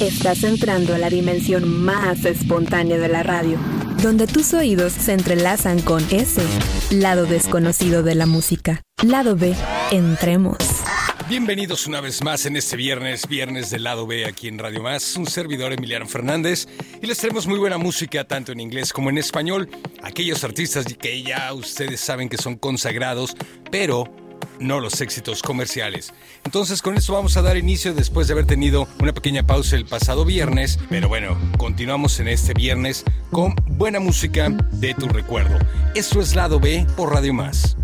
Estás entrando a la dimensión más espontánea de la radio, donde tus oídos se entrelazan con ese lado desconocido de la música. Lado B, entremos. Bienvenidos una vez más en este viernes, viernes del lado B aquí en Radio Más, un servidor Emiliano Fernández y les traemos muy buena música tanto en inglés como en español, aquellos artistas que ya ustedes saben que son consagrados, pero no los éxitos comerciales. Entonces con esto vamos a dar inicio después de haber tenido una pequeña pausa el pasado viernes, pero bueno, continuamos en este viernes con buena música de tu recuerdo. Esto es Lado B por Radio Más.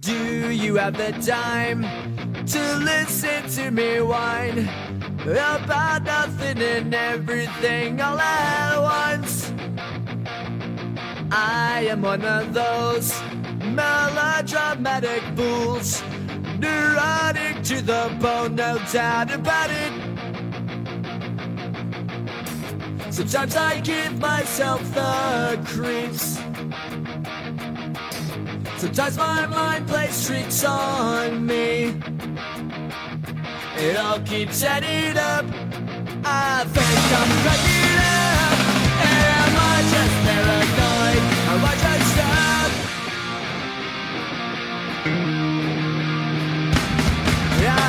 Do you have the time to listen to me whine about nothing and everything once? I am one of those melodramatic fools, neurotic to the bone, no doubt about it. Sometimes I give myself the creeps. Sometimes my mind plays tricks on me. It all keeps adding up. I think I'm cracking up. Am I just paranoid? Am I just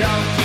young.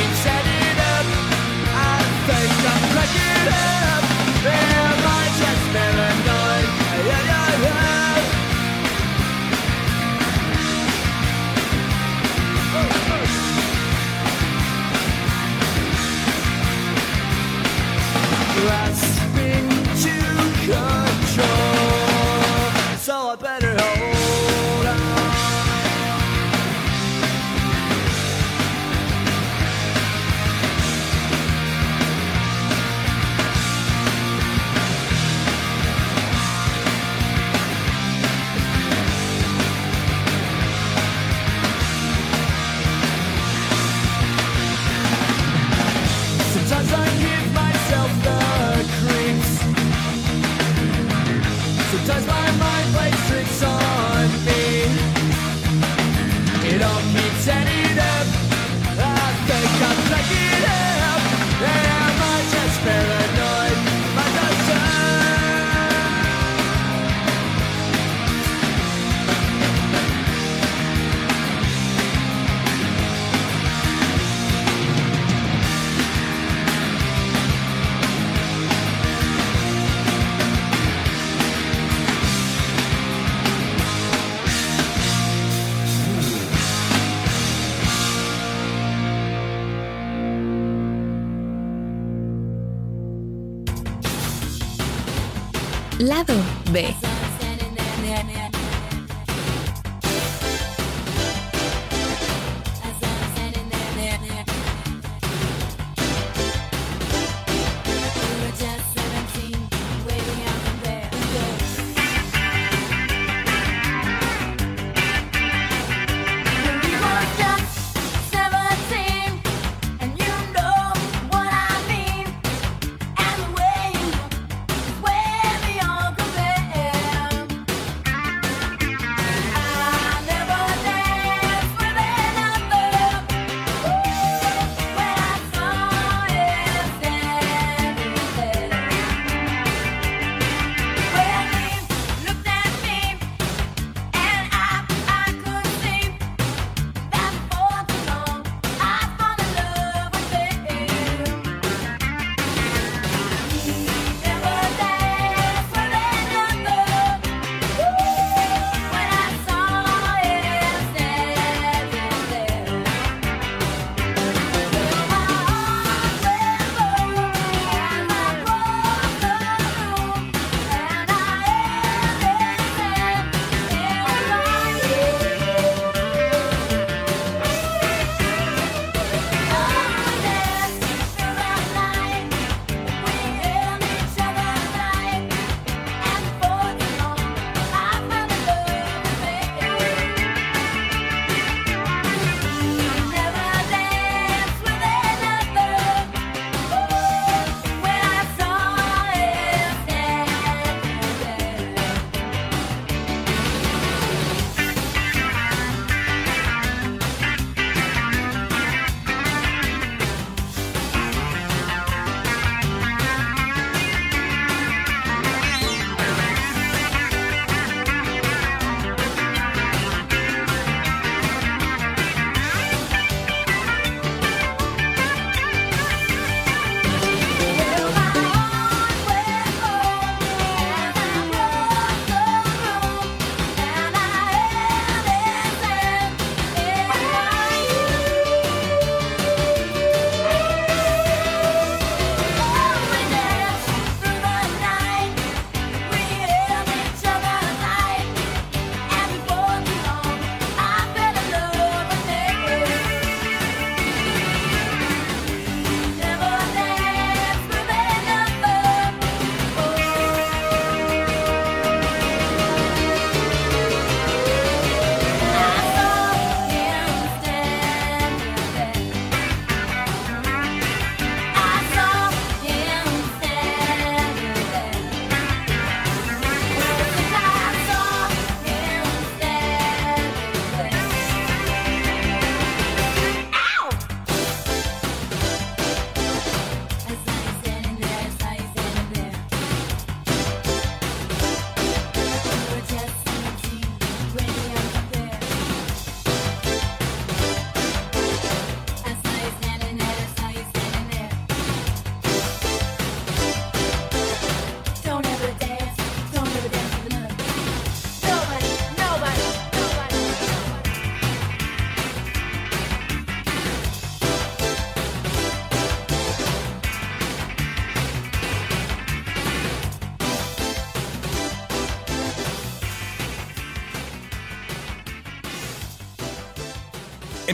Lado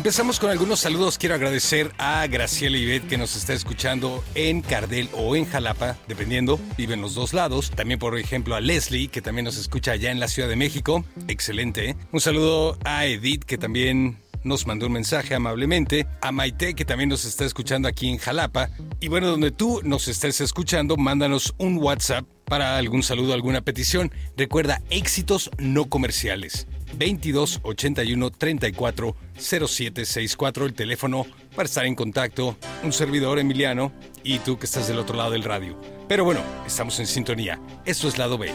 Empezamos con algunos saludos. Quiero agradecer a Graciela Ibet que nos está escuchando en Cardel o en Jalapa, dependiendo, vive en los dos lados. También, por ejemplo, a Leslie que también nos escucha allá en la Ciudad de México. Excelente. Un saludo a Edith que también nos mandó un mensaje amablemente, a Maite que también nos está escuchando aquí en Jalapa. Y bueno, donde tú nos estés escuchando, mándanos un WhatsApp para algún saludo, alguna petición. Recuerda, éxitos no comerciales. 22 81 34 0764, el teléfono para estar en contacto, un servidor Emiliano y tú que estás del otro lado del radio. Pero bueno, estamos en sintonía. Esto es lado B.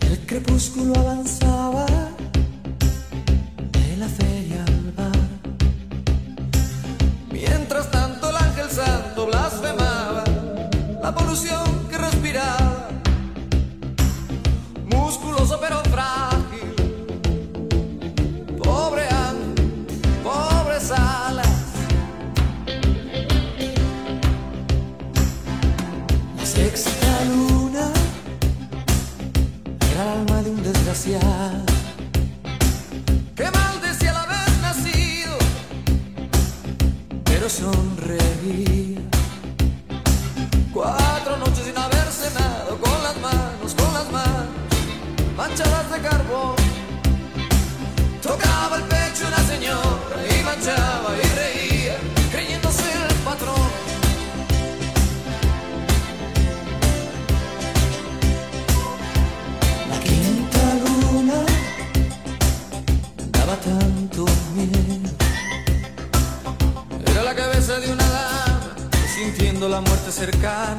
El crepúsculo avanzaba de la feria al bar. Mientras tanto el ángel santo blasfemaba la polución que respiraba. Musculoso Cuatro noches sin haber cenado, con las manos, con las manos manchadas de carbón. Tocaba el pecho una señora y manchaba y sintiendo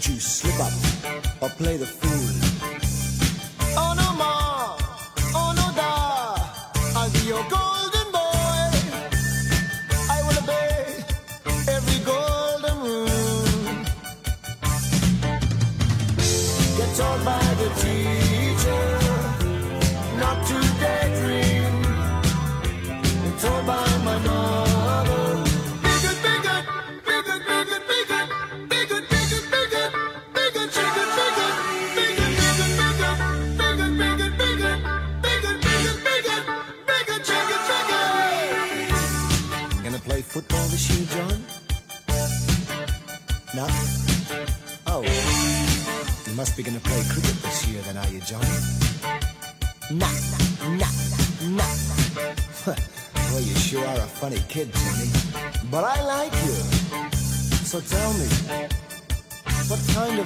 juice.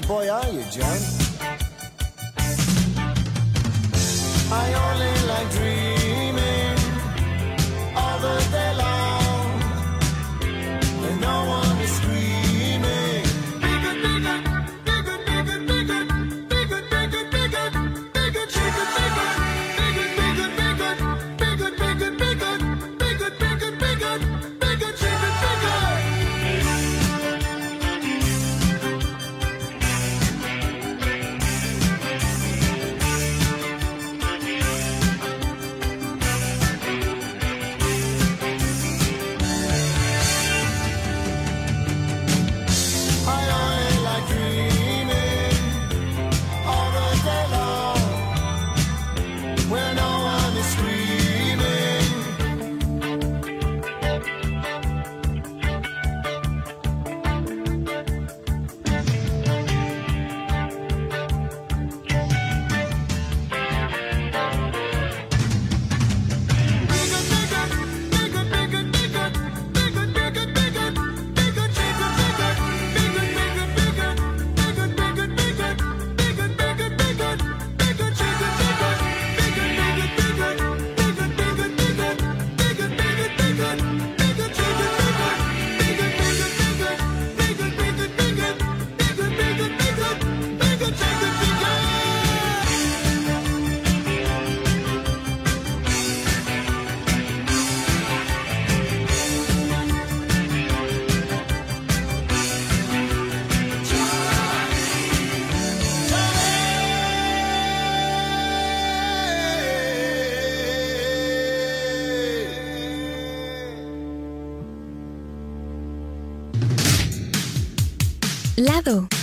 Boy are you, John? pasado?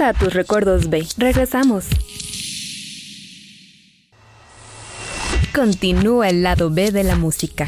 A tus recuerdos B. Regresamos. Continúa el lado B de la. Música.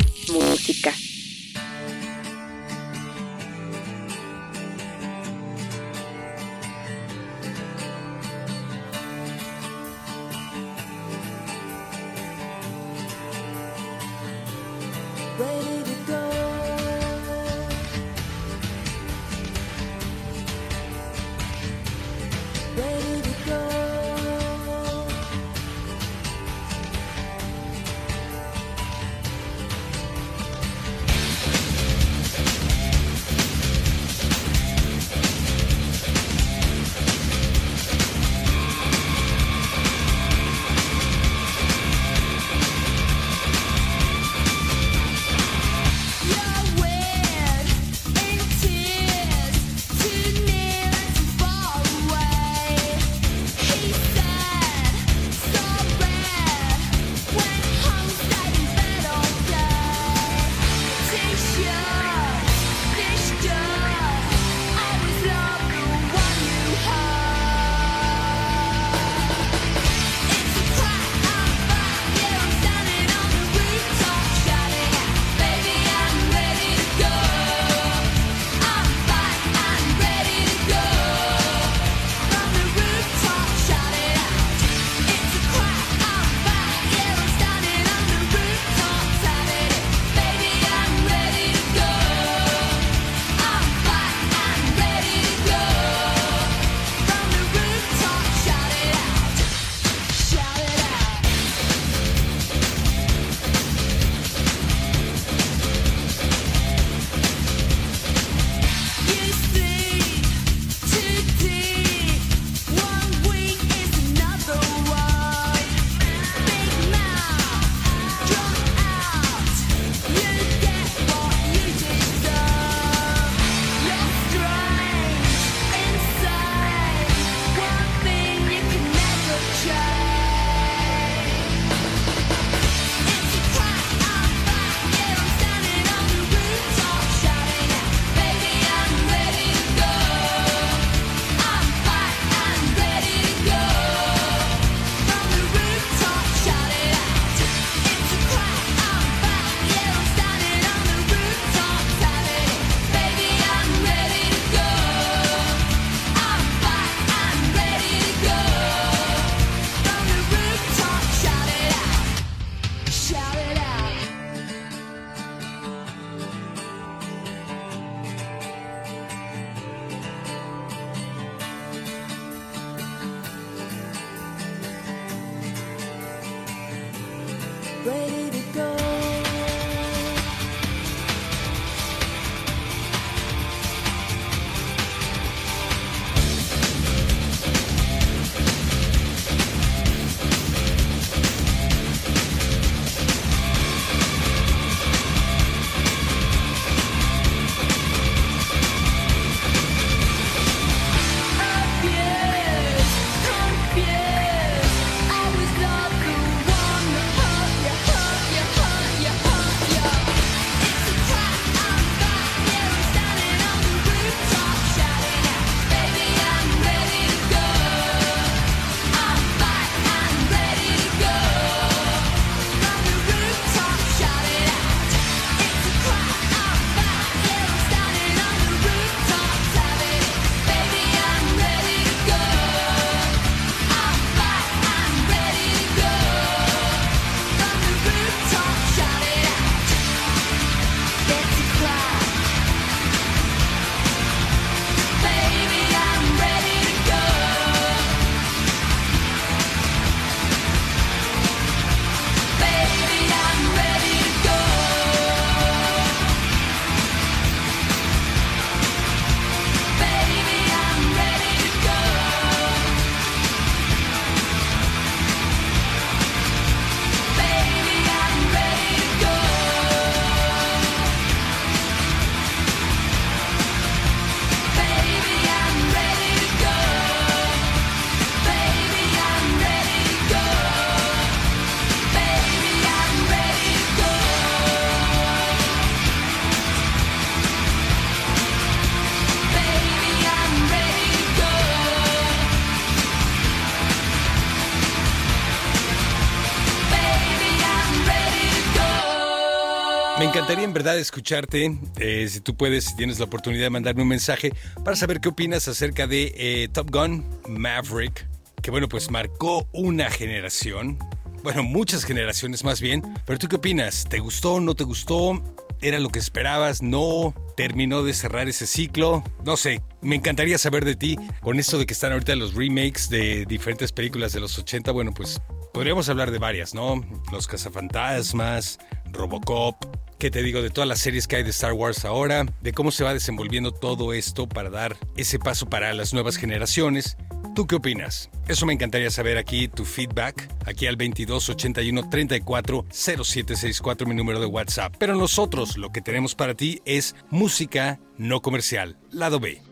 encantaría en verdad escucharte. Eh, si tú puedes, si tienes la oportunidad de mandarme un mensaje para saber qué opinas acerca de eh, Top Gun Maverick, que bueno, pues marcó una generación. Bueno, muchas generaciones más bien. Pero tú qué opinas? ¿Te gustó? ¿No te gustó? era lo que esperabas, no terminó de cerrar ese ciclo, no sé, me encantaría saber de ti con esto de que están ahorita los remakes de diferentes películas de los 80, bueno, pues podríamos hablar de varias, ¿no? Los cazafantasmas, Robocop, ¿Qué te digo de todas las series que hay de Star Wars ahora? De cómo se va desenvolviendo todo esto para dar ese paso para las nuevas generaciones. ¿Tú qué opinas? Eso me encantaría saber aquí tu feedback, aquí al 2281 34 0764, mi número de WhatsApp. Pero nosotros lo que tenemos para ti es música no comercial, lado B.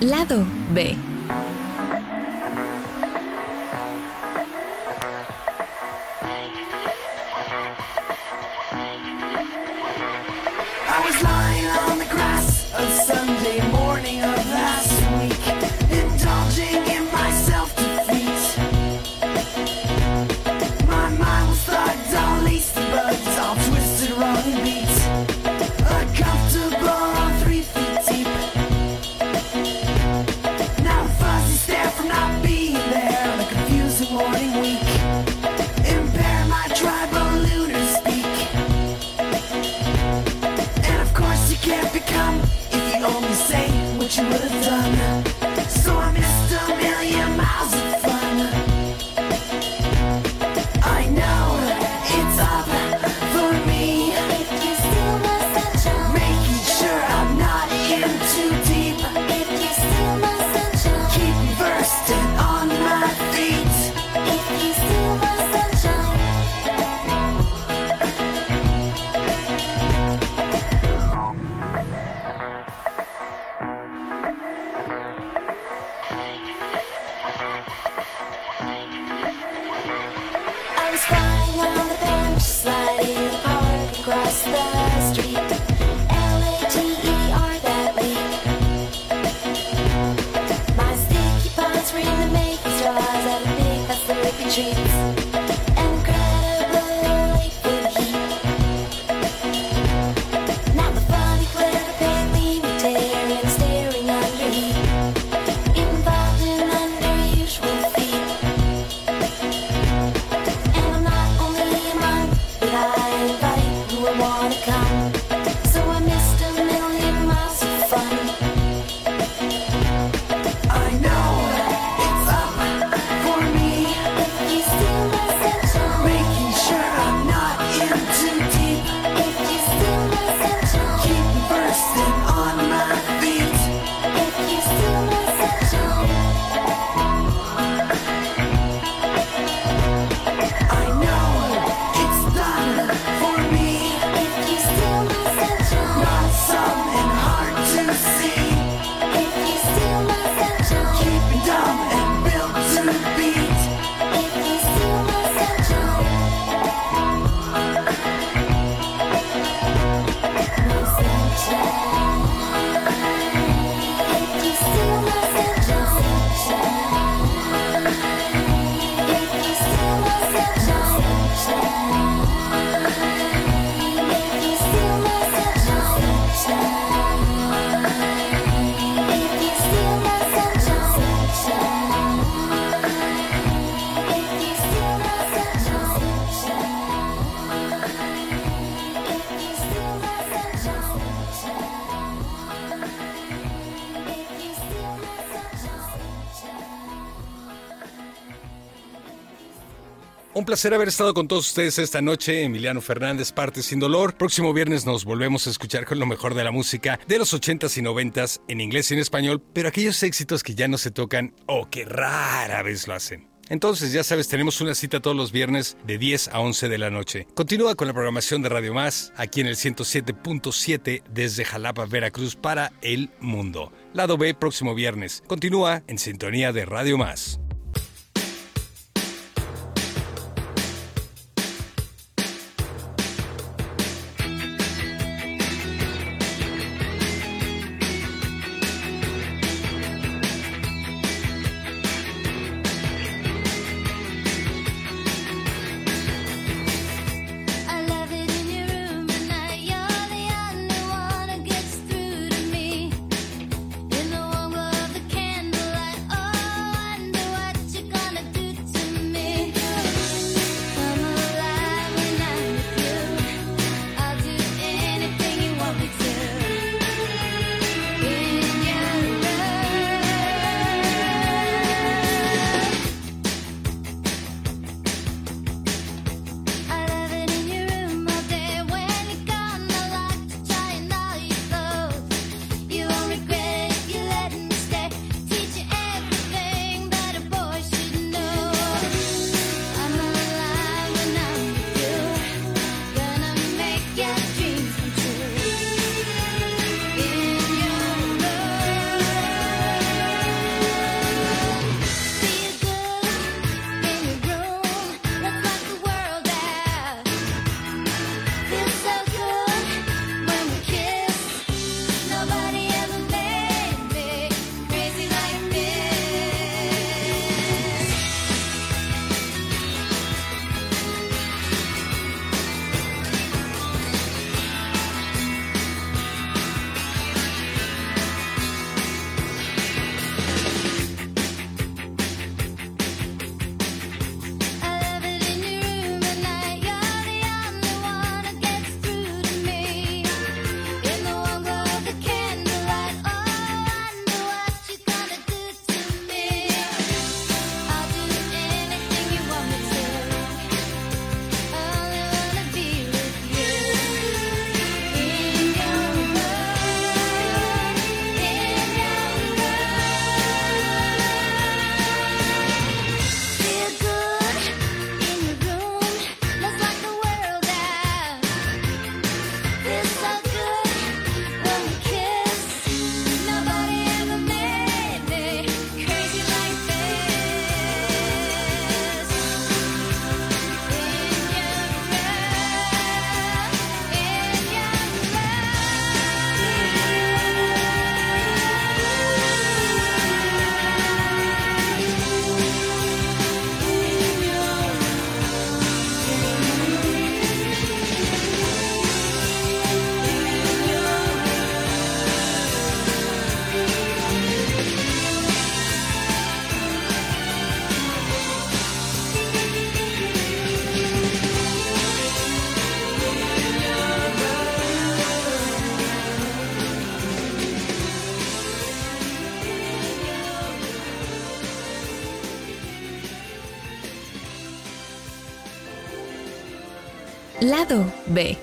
Lado B. wanna make stars out of big, that's the big dreams. Un placer haber estado con todos ustedes esta noche. Emiliano Fernández, parte sin dolor. Próximo viernes nos volvemos a escuchar con lo mejor de la música de los 80s y 90s en inglés y en español, pero aquellos éxitos que ya no se tocan o que rara vez lo hacen. Entonces, ya sabes, tenemos una cita todos los viernes de 10 a 11 de la noche. Continúa con la programación de Radio Más, aquí en el 107.7 desde Jalapa, Veracruz, para el mundo. Lado B, próximo viernes. Continúa en sintonía de Radio Más. B.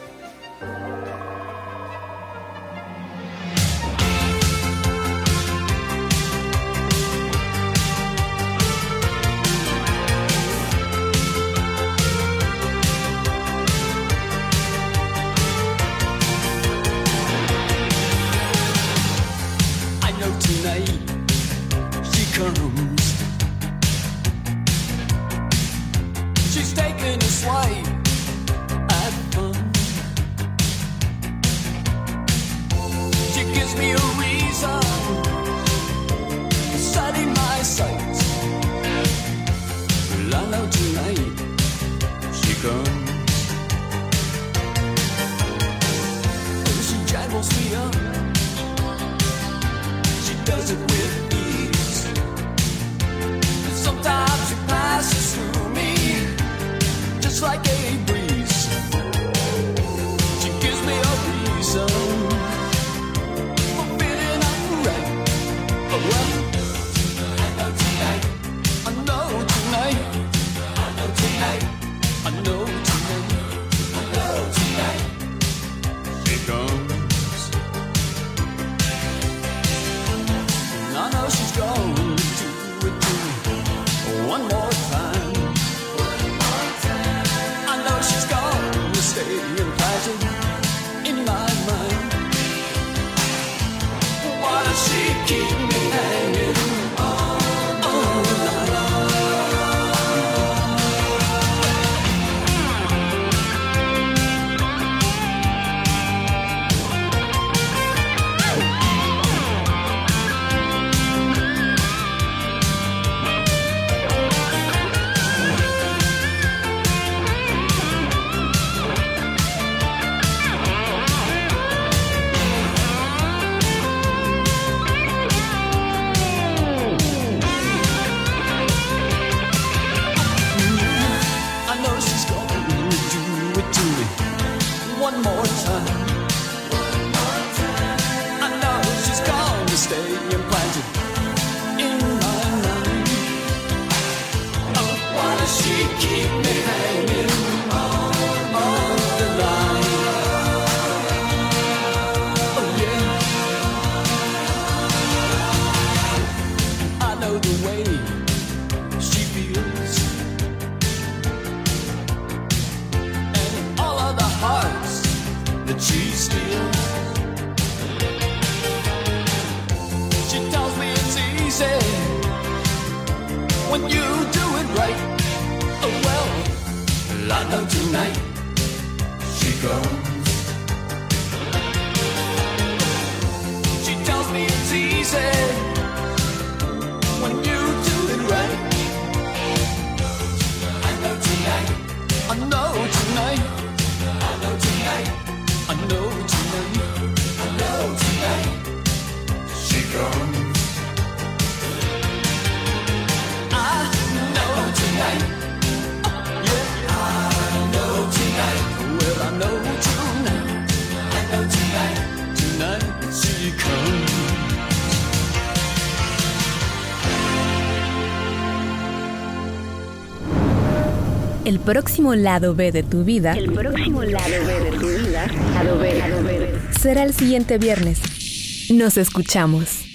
próximo lado B de tu vida. El próximo lado B de tu vida. Lado B, lado B. Será el siguiente viernes. Nos escuchamos.